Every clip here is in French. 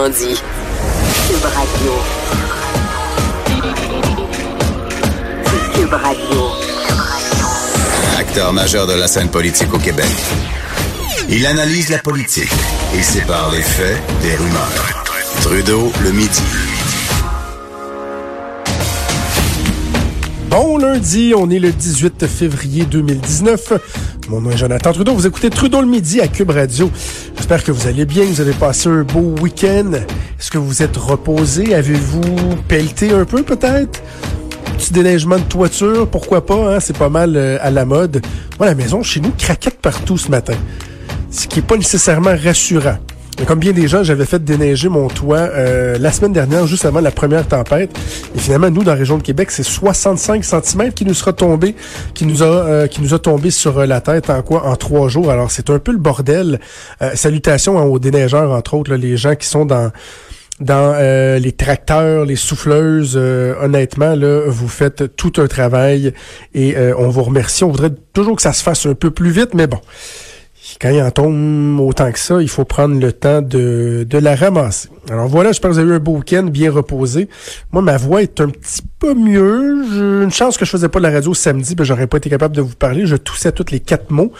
Autrement dit. Cube Radio. Cube Radio. Acteur majeur de la scène politique au Québec. Il analyse la politique et sépare les faits des rumeurs. Trudeau le midi. Bon lundi, on est le 18 février 2019. Mon nom est Jonathan Trudeau. Vous écoutez Trudeau le midi à Cube Radio. J'espère que vous allez bien, vous avez passé un beau week-end. Est-ce que vous êtes reposé? Avez-vous pelleté un peu peut-être? Petit déneigement de toiture, pourquoi pas, hein? c'est pas mal euh, à la mode. Moi, la maison chez nous craquette partout ce matin, ce qui est pas nécessairement rassurant. Comme bien des gens, j'avais fait déneiger mon toit euh, la semaine dernière, juste avant la première tempête. Et finalement, nous, dans la région de Québec, c'est 65 cm qui nous sera tombé, qui nous a, euh, qui nous a tombé sur euh, la tête en quoi? En trois jours. Alors, c'est un peu le bordel. salutations aux déneigeurs, entre autres, les gens qui sont dans dans les tracteurs, les souffleuses, honnêtement, là, vous faites tout un travail et on vous remercie. On voudrait toujours que ça se fasse un peu plus vite, mais bon quand il en tombe autant que ça, il faut prendre le temps de, de la ramasser. Alors voilà, j'espère que vous avez eu un beau week-end bien reposé. Moi, ma voix est un petit peu mieux. J'ai une chance que je faisais pas de la radio samedi, ben j'aurais pas été capable de vous parler. Je toussais tous les quatre mots.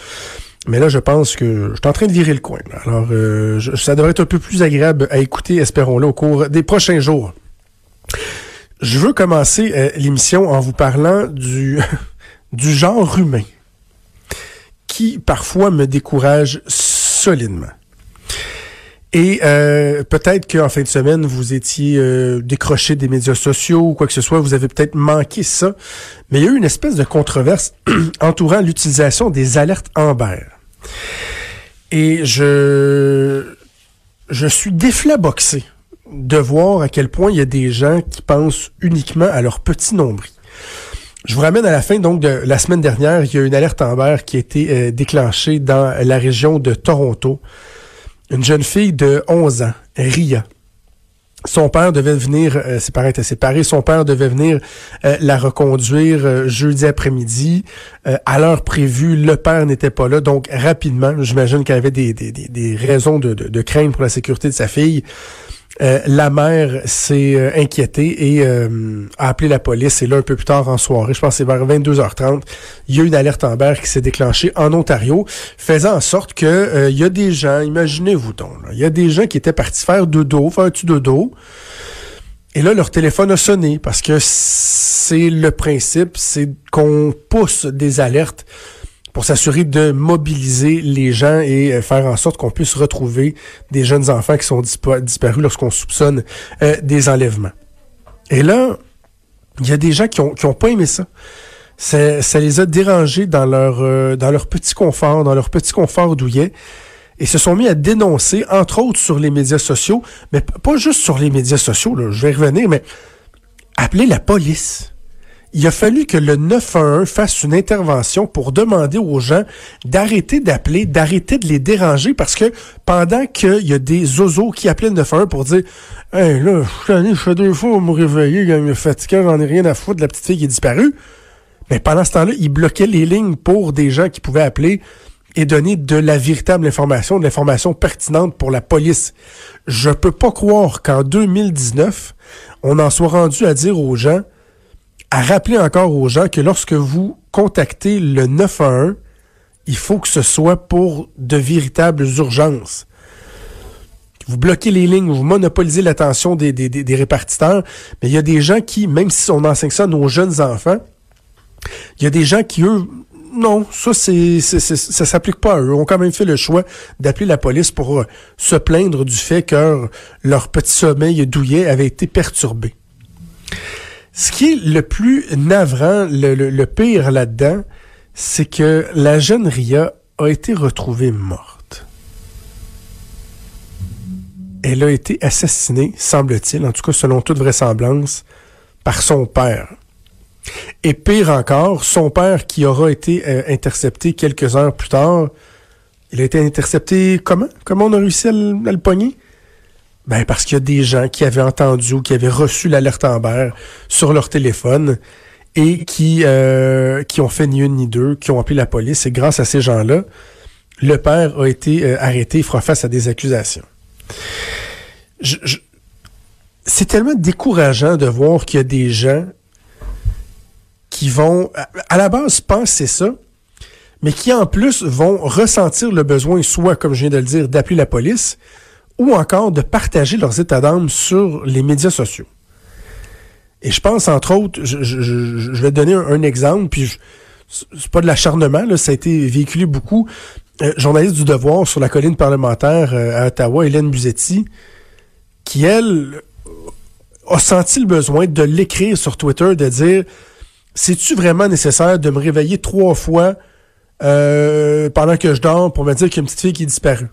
Mais là, je pense que je suis en train de virer le coin. Alors, euh, ça devrait être un peu plus agréable à écouter, espérons-le, au cours des prochains jours. Je veux commencer euh, l'émission en vous parlant du, du genre humain qui parfois me décourage solidement. Et euh, peut-être qu'en fin de semaine, vous étiez euh, décroché des médias sociaux ou quoi que ce soit, vous avez peut-être manqué ça. Mais il y a eu une espèce de controverse entourant l'utilisation des alertes Amber. Et je, je suis déflaboxé de voir à quel point il y a des gens qui pensent uniquement à leur petit nombril. Je vous ramène à la fin donc de la semaine dernière. Il y a une alerte Amber qui a été euh, déclenchée dans la région de Toronto. Une jeune fille de 11 ans, Ria. Son père devait venir, euh, ses parents étaient séparés, son père devait venir euh, la reconduire jeudi après-midi. à l'heure prévue, le père n'était pas là, donc rapidement, j'imagine qu'elle avait des, des, des, raisons de, de, de crainte pour la sécurité de sa fille. Euh, la mère s'est euh, inquiétée et euh, a appelé la police. Et là, un peu plus tard en soirée, je pense que c'est vers 22h30, il y a une alerte Amber qui s'est déclenchée en Ontario, faisant en sorte que il y a des gens, imaginez-vous donc, il y a des gens qui étaient partis faire dodo, faire un petit dodo. Et là, leur téléphone a sonné parce que c'est le principe, c'est qu'on pousse des alertes pour s'assurer de mobiliser les gens et euh, faire en sorte qu'on puisse retrouver des jeunes enfants qui sont disparus lorsqu'on soupçonne euh, des enlèvements. Et là, il y a des gens qui ont, qui ont pas aimé ça. ça. les a dérangés dans leur, euh, dans petit confort, dans leur petit confort douillet, et se sont mis à dénoncer, entre autres sur les médias sociaux, mais pas juste sur les médias sociaux, je vais revenir, mais appeler la police il a fallu que le 911 fasse une intervention pour demander aux gens d'arrêter d'appeler, d'arrêter de les déranger parce que pendant qu'il y a des oiseaux qui appelaient le 911 pour dire Hey là, je fais deux fois me réveiller, il me fatigué, j'en ai rien à foutre la petite fille qui est disparue. Mais pendant ce temps-là, il bloquait les lignes pour des gens qui pouvaient appeler et donner de la véritable information, de l'information pertinente pour la police. Je peux pas croire qu'en 2019, on en soit rendu à dire aux gens à rappeler encore aux gens que lorsque vous contactez le 911, il faut que ce soit pour de véritables urgences. Vous bloquez les lignes, vous monopolisez l'attention des, des, répartiteurs, mais il y a des gens qui, même si on enseigne ça à nos jeunes enfants, il y a des gens qui, eux, non, ça c'est ça s'applique pas à eux. Ont quand même fait le choix d'appeler la police pour euh, se plaindre du fait que leur petit sommeil douillet avait été perturbé. Ce qui est le plus navrant, le, pire là-dedans, c'est que la jeune Ria a été retrouvée morte. Elle a été assassinée, semble-t-il, en tout cas selon toute vraisemblance, par son père. Et pire encore, son père qui aura été euh, intercepté quelques heures plus tard, il a été intercepté comment? Comment on a réussi à le, à le pogner? Ben parce qu'il y a des gens qui avaient entendu ou qui avaient reçu l'alerte Amber sur leur téléphone et qui, euh, qui ont fait ni une ni deux, qui ont appelé la police. Et grâce à ces gens-là, le père a été euh, arrêté, il fera face à des accusations. c'est tellement décourageant de voir qu'il y a des gens qui vont, à la base, penser ça, mais qui en plus vont ressentir le besoin, soit, comme je viens de le dire, d'appeler la police, ou encore de partager leurs états d'âme sur les médias sociaux. Et je pense, entre autres, je, vais donner un, exemple, puis c'est pas de l'acharnement, ça a été véhiculé beaucoup. Euh, journaliste du Devoir sur la colline parlementaire euh, à Ottawa, Hélène Buzetti, qui, elle, a senti le besoin de l'écrire sur Twitter, de dire C'est-tu vraiment nécessaire de me réveiller trois fois euh, pendant que je dors pour me dire qu'il y a une petite fille qui est disparue?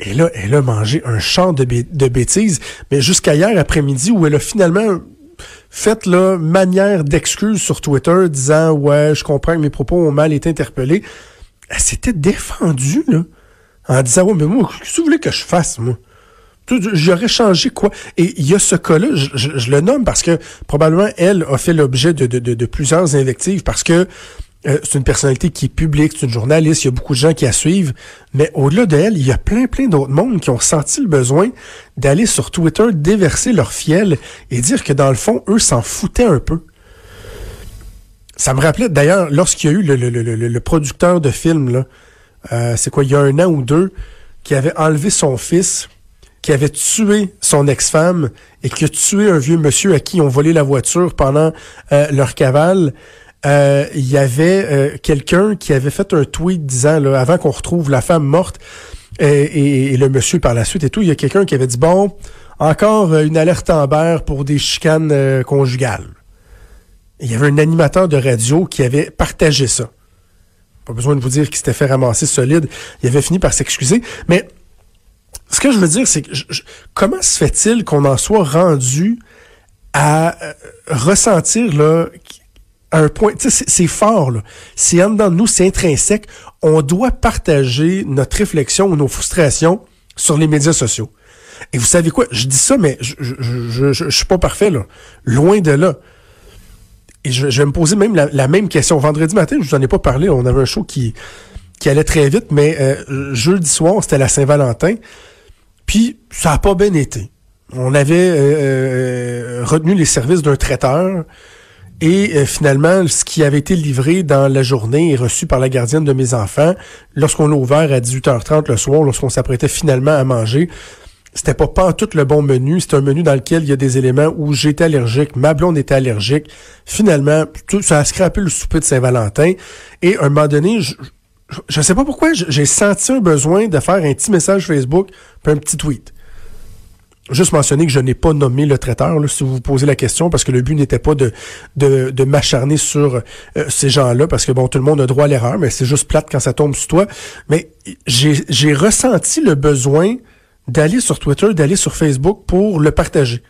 Et là, elle a mangé un champ de, bêtises, mais jusqu'à hier après-midi où elle a finalement fait la manière d'excuses sur Twitter disant Ouais, je comprends que mes propos ont mal été interpellés. Elle s'était défendue, là, en disant Ouais, mais moi, qu'est-ce que vous voulez que je fasse, moi? J'aurais changé quoi? Et il y a ce cas-là, je, le nomme parce que probablement elle a fait l'objet de, plusieurs invectives parce que euh, c'est une personnalité qui est publique, c'est une journaliste, il y a beaucoup de gens qui la suivent, mais au-delà de elle, il y a plein, plein d'autres mondes qui ont senti le besoin d'aller sur Twitter, déverser leur fiel et dire que dans le fond, eux s'en foutaient un peu. Ça me rappelait d'ailleurs lorsqu'il y a eu le, producteur de film, euh, c'est quoi, il y a un an ou deux, qui avait enlevé son fils qui avait tué son ex-femme et qui a tué un vieux monsieur à qui ils ont volé la voiture pendant euh, leur cavale. Euh, il y avait euh, quelqu'un qui avait fait un tweet disant, là, avant qu'on retrouve la femme morte et, et, le monsieur par la suite et tout, il y a quelqu'un qui avait dit, bon, encore une alerte Amber pour des chicanes conjugales. il y avait un animateur de radio qui avait partagé ça. Pas besoin de vous dire qu'il s'était fait ramasser solide. Il avait fini par s'excuser. Mais ce que je veux dire, c'est que comment se fait-il qu'on en soit rendu à euh, ressentir là un point, c'est fort là, c'est en dedans de nous, c'est intrinsèque. On doit partager notre réflexion ou nos frustrations sur les médias sociaux. Et vous savez quoi, je dis ça, mais je je, suis pas parfait là, loin de là. Et je, vais me poser même la, même question. Vendredi matin, je vous en ai pas parlé, on avait un show qui allait très vite, mais euh, jeudi soir, c'était la Saint-Valentin. Puis ça n'a pas bien été. On avait euh, euh, retenu les services d'un traiteur et euh, finalement, ce qui avait été livré dans la journée et reçu par la gardienne de mes enfants, lorsqu'on l'a ouvert à 18h30 le soir, lorsqu'on s'apprêtait finalement à manger, c'était pas pas tout le bon menu. C'est un menu dans lequel il y a des éléments où j'étais allergique, ma blonde était allergique. Finalement, tout, ça a scrapé le souper de Saint-Valentin. Et à un moment donné, je, je sais pas pourquoi, j'ai senti un besoin de faire un petit message Facebook puis un petit tweet. Juste mentionner que je n'ai pas nommé le traiteur, là, si vous vous posez la question, parce que le but n'était pas de, de, de m'acharner sur euh, ces gens-là, parce que bon, tout le monde a droit à l'erreur, mais c'est juste plate quand ça tombe sur toi. Mais j'ai ressenti le besoin d'aller sur Twitter, d'aller sur Facebook pour le partager.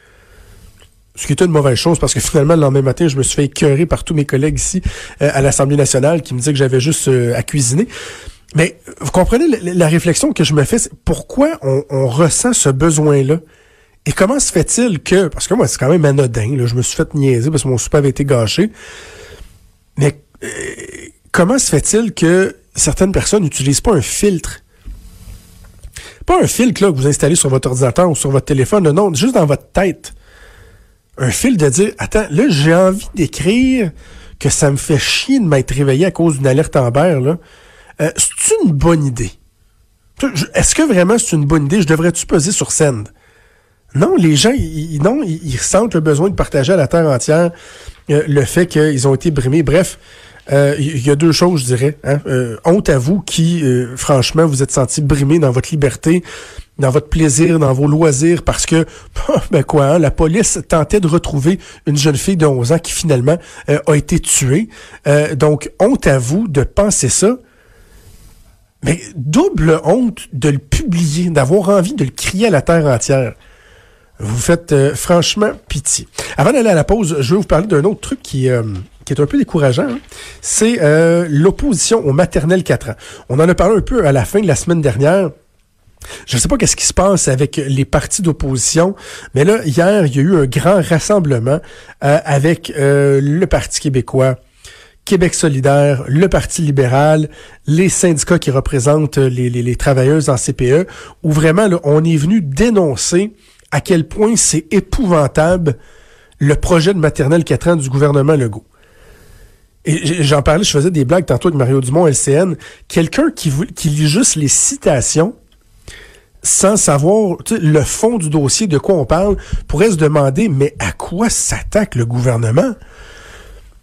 Ce qui était une mauvaise chose parce que finalement, le lendemain matin, je me suis fait écœurer par tous mes collègues ici euh, à l'Assemblée nationale qui me disaient que j'avais juste euh, à cuisiner. Mais vous comprenez la, la, réflexion que je me fais, c'est pourquoi on, on, ressent ce besoin-là? Et comment se fait-il que, parce que moi, c'est quand même anodin, là, je me suis fait niaiser parce que mon souper avait été gâché, mais euh, comment se fait-il que certaines personnes n'utilisent pas un filtre? Pas un filtre là, que vous installez sur votre ordinateur ou sur votre téléphone, non, juste dans votre tête un fil de dire Attends, là, j'ai envie d'écrire que ça me fait chier de m'être réveillé à cause d'une alerte Amber, là. Euh, c'est une bonne idée? Est-ce que vraiment c'est une bonne idée? Je devrais-tu peser sur scène? Non, les gens, ils, non, ils, sentent le besoin de partager à la terre entière euh, le fait qu'ils ont été brimés. Bref, euh, il y a deux choses, je dirais. Hein? Euh, honte à vous qui, franchement, vous êtes senti brimé dans votre liberté, dans votre plaisir, dans vos loisirs, parce que, ben quoi, hein, la police tentait de retrouver une jeune fille de 11 ans qui finalement a été tuée. Donc, honte à vous de penser ça. Mais double honte de le publier, d'avoir envie de le crier à la terre entière. Vous faites euh, franchement pitié. Avant d'aller à la pause, je vais vous parler d'un autre truc qui, euh, est un peu décourageant. Hein? C'est euh, l'opposition au maternel 4 ans. On en a parlé un peu à la fin de la semaine dernière. Je ne sais pas qu'est-ce qui se passe avec les partis d'opposition, mais là, hier, il y a eu un grand rassemblement avec le Parti québécois, Québec solidaire, le Parti libéral, les syndicats qui représentent les, les, travailleuses en CPE, où vraiment on est venu dénoncer à quel point c'est épouvantable le projet de maternelle 4 ans du gouvernement Legault. Et j'en parlais, je faisais des blagues tantôt avec Mario Dumont, LCN. Quelqu'un qui, lit juste les citations sans savoir le fond du dossier, de quoi on parle, pourrait se demander, mais à quoi s'attaque le gouvernement?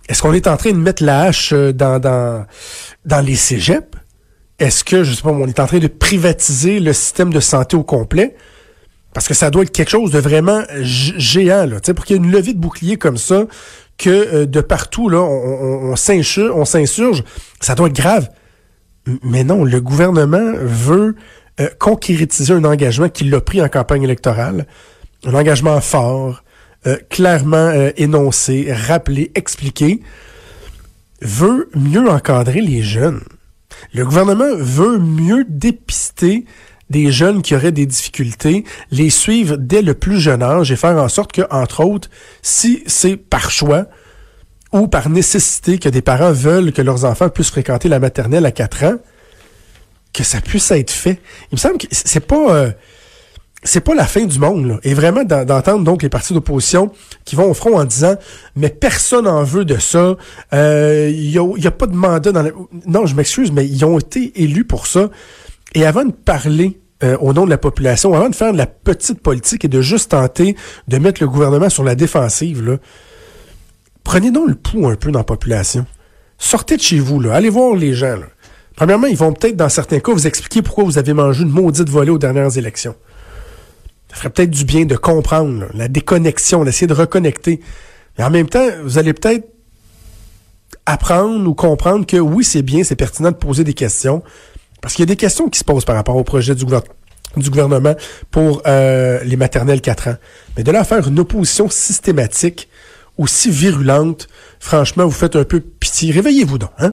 Est-ce qu'on est en train de mettre la hache euh, dans les cégeps? Est-ce que, je sais pas, on est en train de privatiser le système de santé au complet? Parce que ça doit être quelque chose de vraiment géant, là. Pour qu'il y ait une levée de bouclier comme ça, que euh, de partout, là, on, s'insurge, ça doit être grave. Mais non, le gouvernement veut euh, concrétiser un engagement qu'il a pris en campagne électorale, un engagement fort, euh, clairement énoncé, rappelé, expliqué, veut mieux encadrer les jeunes. Le gouvernement veut mieux dépister des jeunes qui auraient des difficultés, les suivre dès le plus jeune âge et faire en sorte que, entre autres, si c'est par choix ou par nécessité que des parents veulent que leurs enfants puissent fréquenter la maternelle à 4 ans, que ça puisse être fait. Il me semble que c'est pas euh, c'est pas la fin du monde là. et vraiment d'entendre donc les partis d'opposition qui vont au front en disant mais personne n'en veut de ça il euh, y, a, a, pas de mandat dans la... non je m'excuse mais ils ont été élus pour ça et avant de parler euh, au nom de la population avant de faire de la petite politique et de juste tenter de mettre le gouvernement sur la défensive là prenez donc le pouls un peu dans la population sortez de chez vous là allez voir les gens là Premièrement, ils vont peut-être, dans certains cas, vous expliquer pourquoi vous avez mangé une maudite volée aux dernières élections. Ça ferait peut-être du bien de comprendre la déconnexion, d'essayer de reconnecter. Mais en même temps, vous allez peut-être apprendre ou comprendre que oui, c'est bien, c'est pertinent de poser des questions. Parce qu'il y a des questions qui se posent par rapport au projet du, gouvernement pour euh, les maternelles 4 ans. Mais de là faire une opposition systématique aussi virulente, franchement, vous faites un peu pitié. Réveillez-vous donc, hein?